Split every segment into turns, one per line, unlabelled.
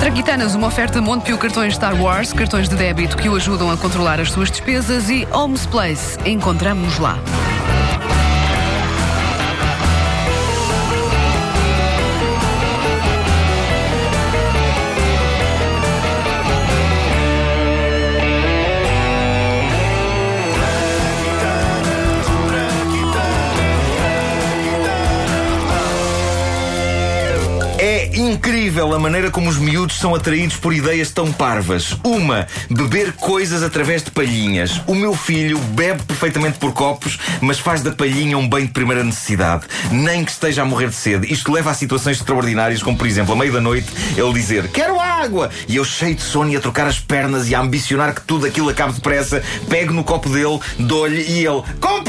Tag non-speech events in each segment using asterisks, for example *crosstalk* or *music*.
Traquitanas, uma oferta Montepio Cartões Star Wars, cartões de débito que o ajudam a controlar as suas despesas e Homes Place. Encontramos lá.
Incrível a maneira como os miúdos são atraídos por ideias tão parvas. Uma, beber coisas através de palhinhas. O meu filho bebe perfeitamente por copos, mas faz da palhinha um bem de primeira necessidade. Nem que esteja a morrer de sede. Isto leva a situações extraordinárias, como por exemplo, à meio da noite, ele dizer: Quero água! E eu, cheio de sono e a trocar as pernas e a ambicionar que tudo aquilo acabe depressa, pego no copo dele, dou-lhe e ele: Com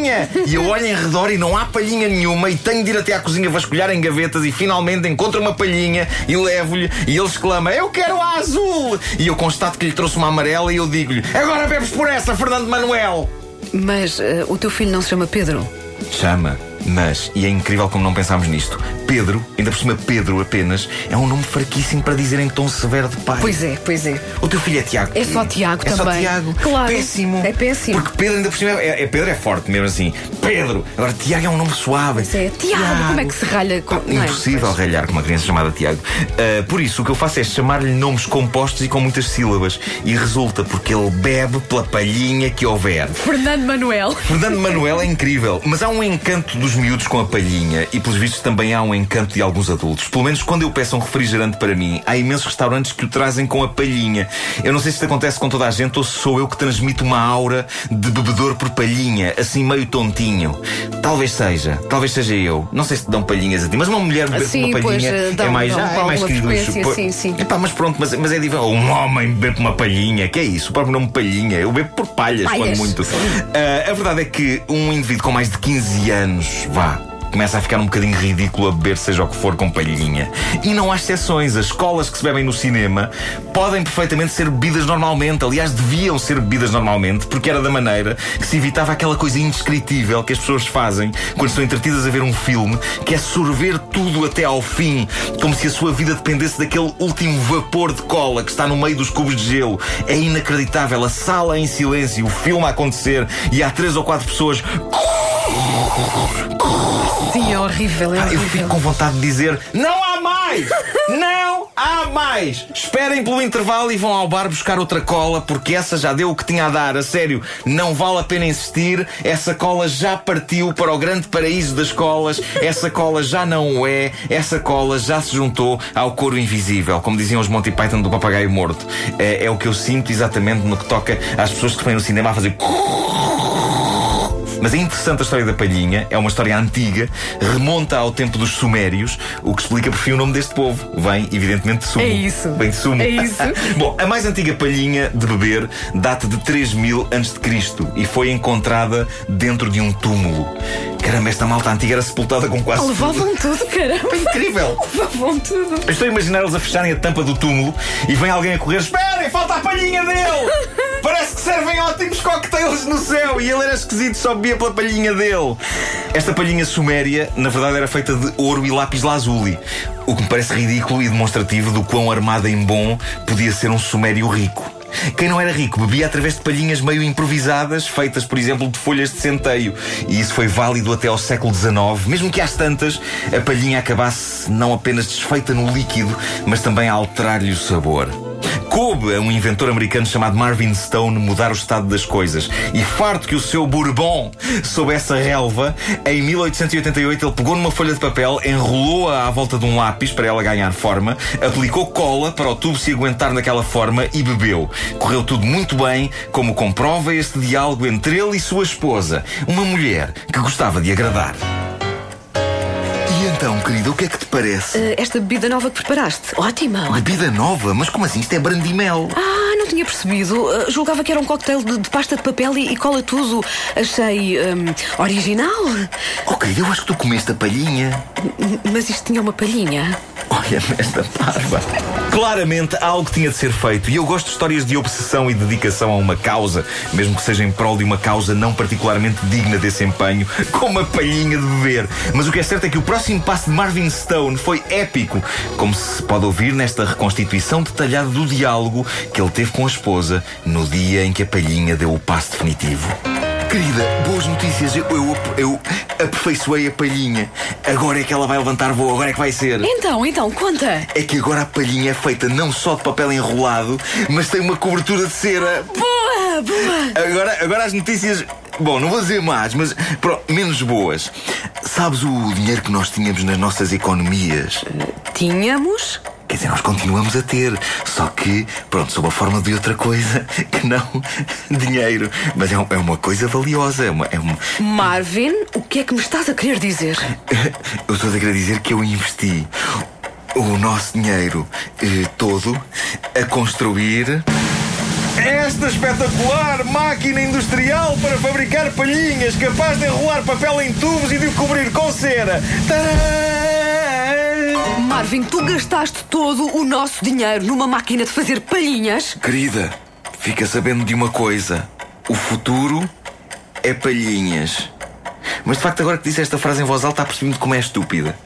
palhinha! E eu olho em redor e não há palhinha nenhuma e tenho de ir até à cozinha vasculhar em gavetas e finalmente encontro uma palhinha e levo-lhe e ele exclama: Eu quero a azul! E eu constato que lhe trouxe uma amarela e eu digo-lhe: Agora bebes por essa, Fernando Manuel!
Mas eh, o teu filho não se chama Pedro?
Chama, mas, e é incrível como não pensámos nisto, Pedro, ainda por cima Pedro apenas, é um nome fraquíssimo para dizer em tom severo de pai.
Pois é, pois é.
O teu filho é Tiago.
É só Tiago
é
também.
só Tiago.
Claro.
Péssimo.
É péssimo.
Porque Pedro, ainda por cima, é, é Pedro é forte mesmo assim. Pedro. Agora, Tiago é um nome suave.
Pois é. Tiago, como é que se ralha com. é?
Impossível ralhar com uma criança chamada Tiago. Ah, por isso, o que eu faço é chamar-lhe nomes compostos e com muitas sílabas. E resulta porque ele bebe pela palhinha que houver.
Fernando Manuel.
Fernando Manuel é incrível, mas há um encanto dos miúdos com a palhinha e, pelos vistos, também há um encanto de alguns adultos. Pelo menos quando eu peço um refrigerante para mim, há imensos restaurantes que o trazem com a palhinha. Eu não sei se isto acontece com toda a gente ou se sou eu que transmito uma aura de bebedor por palhinha, assim meio tontinho. Talvez seja, talvez seja eu. Não sei se te dão palhinhas a ti, mas uma mulher beber
Sim,
uma
pois,
palhinha
eh, dão-
é mais,
dão
ah, é mais querido.
sim, sim.
Epá, mas pronto, mas, mas é diferente. Um homem beber uma palhinha, que é isso? O próprio nome palhinha. Eu bebo por palhas,
Palhas,
quando muito. Ah, a verdade é que um indivíduo com mais de 15 anos, vá. Começa a ficar um bocadinho ridículo a beber seja o que for com palhinha. E não há exceções. As colas que se bebem no cinema podem perfeitamente ser bebidas normalmente. Aliás, deviam ser bebidas normalmente, porque era da maneira que se evitava aquela coisa indescritível que as pessoas fazem quando estão entretidas a ver um filme, que é sorver tudo até ao fim, como se a sua vida dependesse daquele último vapor de cola que está no meio dos cubos de gelo. É inacreditável. A sala em silêncio, o filme a acontecer e há três ou quatro pessoas
Sim, é horrível, é
ah, eu
horrível.
fico com vontade de dizer: Não há mais! Não há mais! Esperem pelo intervalo e vão ao bar buscar outra cola, porque essa já deu o que tinha a dar. A sério, não vale a pena insistir. Essa cola já partiu para o grande paraíso das colas. Essa cola já não o é. Essa cola já se juntou ao couro invisível, como diziam os Monty Python do papagaio morto. É, é o que eu sinto exatamente no que toca às pessoas que vêm no cinema a fazer. Mas é interessante a história da palhinha, é uma história antiga, remonta ao tempo dos Sumérios, o que explica por fim o nome deste povo. Vem, evidentemente, de sumo.
É isso.
Vem de sumo.
É isso. *laughs*
Bom, a mais antiga palhinha de beber data de 3000 a.C. e foi encontrada dentro de um túmulo. Caramba, esta malta antiga era sepultada com quase. tudo.
Levavam tudo, caramba.
Incrível!
Levavam tudo.
Eu estou a imaginar eles a fecharem a tampa do túmulo e vem alguém a correr: Esperem, falta a palhinha dele! *laughs* Parece que servem ótimos cocktails no céu! E ele era esquisito, só bebia pela palhinha dele. Esta palhinha suméria, na verdade, era feita de ouro e lápis lazuli. O que me parece ridículo e demonstrativo do quão armado em bom podia ser um sumério rico. Quem não era rico bebia através de palhinhas meio improvisadas, feitas, por exemplo, de folhas de centeio. E isso foi válido até ao século XIX, mesmo que às tantas a palhinha acabasse não apenas desfeita no líquido, mas também a alterar-lhe o sabor. Coube a um inventor americano chamado Marvin Stone mudar o estado das coisas. E farto que o seu Bourbon sob essa relva, em 1888 ele pegou numa folha de papel, enrolou-a à volta de um lápis para ela ganhar forma, aplicou cola para o tubo se aguentar naquela forma e bebeu. Correu tudo muito bem, como comprova este diálogo entre ele e sua esposa, uma mulher que gostava de agradar. Então, querida, o que é que te parece?
Eh, esta bebida nova que preparaste, ótima. ótima.
Bebida nova? Mas como assim? Isto é brandimel.
Ah, não tinha percebido. Uh, julgava que era um cocktail de, de pasta de papel e, e cola tudo. Achei hum, original.
Oh, eu acho que tu comeste a palhinha.
M- Mas isto tinha uma palhinha.
Olha-me esta parva. Claramente algo tinha de ser feito. E eu gosto de histórias de obsessão e dedicação a uma causa, mesmo que seja em prol de uma causa não particularmente digna desse empenho, *laughs* como a palhinha de beber. Mas o que é certo é que o próximo passo de Marvin Stone foi épico, como se pode ouvir nesta reconstituição detalhada do diálogo que ele teve com a esposa no dia em que a palhinha deu o passo definitivo. Querida, boas notícias. Eu, eu, eu aperfeiçoei a palhinha. Agora é que ela vai levantar voo, agora é que vai ser.
Então, então, conta.
É que agora a palhinha é feita não só de papel enrolado, mas tem uma cobertura de cera.
Boa, boa.
Agora, agora as notícias. Bom, não vou dizer mais, mas pronto, menos boas. Sabes o dinheiro que nós tínhamos nas nossas economias?
Tínhamos?
Dizer, nós continuamos a ter, só que, pronto, sob a forma de outra coisa *laughs* que não dinheiro. Mas é, um- é uma coisa valiosa, é uma. É uma...
Marvin, o que é que me estás a querer dizer? *laughs*
Eu estou a querer dizer que eu investi o nosso dinheiro eh, todo a construir. Esta espetacular máquina industrial para fabricar palhinhas capaz de enrolar papel em tubos e de o cobrir com cera. Tadã!
Marvin, tu gastaste todo o nosso dinheiro numa máquina de fazer palhinhas?
Querida, fica sabendo de uma coisa: o futuro é palhinhas. Mas de facto, agora que disse esta frase em voz alta, percebi-me como é estúpida.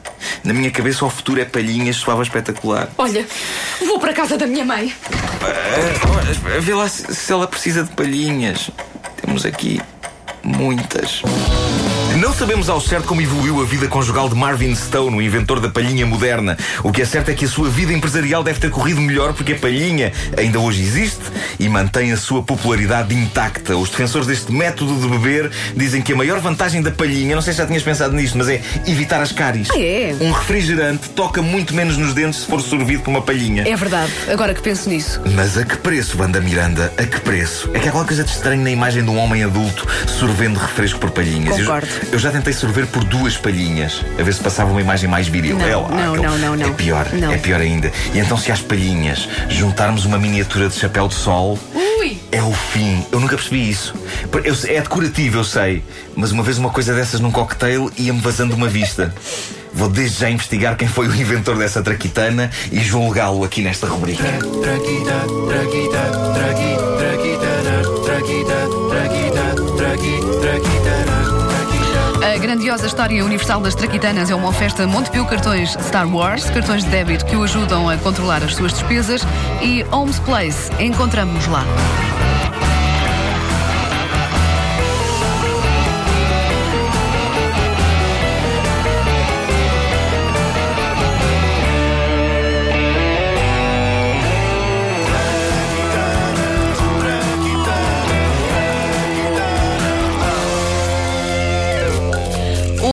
Na minha cabeça, o futuro é palhinhas, soava espetacular.
Olha, vou para a casa da minha mãe.
Ah, Vê lá se se ela precisa de palhinhas. Temos aqui muitas. Sabemos ao certo como evoluiu a vida conjugal de Marvin Stone, o inventor da palhinha moderna. O que é certo é que a sua vida empresarial deve ter corrido melhor porque a palhinha ainda hoje existe e mantém a sua popularidade intacta. Os defensores deste método de beber dizem que a maior vantagem da palhinha, não sei se já tinhas pensado nisto, mas é evitar as cáries.
Ah, é?
Um refrigerante toca muito menos nos dentes se for sorvido por uma palhinha.
É verdade, agora que penso nisso.
Mas a que preço, Banda Miranda? A que preço? É que há qualquer coisa de estranho na imagem de um homem adulto sorvendo refresco por palhinhas. Eu
Concordo.
Eu, já tentei sorver por duas palhinhas, a ver se passava uma imagem mais viril.
Não,
é lá,
não,
aquele-
não, não, não.
É pior,
Não.
é pior ainda. E então, se às palhinhas juntarmos uma miniatura de chapéu de sol.
Ui!
É o fim. Eu nunca percebi isso. Eu é decorativo, eu sei. Mas uma vez uma coisa dessas num cocktail ia-me vazando uma vista. Vou desde já investigar quem foi o inventor dessa traquitana e julgá-lo aqui nesta rubrica.
A grandiosa história universal das traquitanas é uma oferta Montepio Cartões Star Wars, cartões de débito que o ajudam a controlar as suas despesas e Homes Place. Encontramos-nos lá.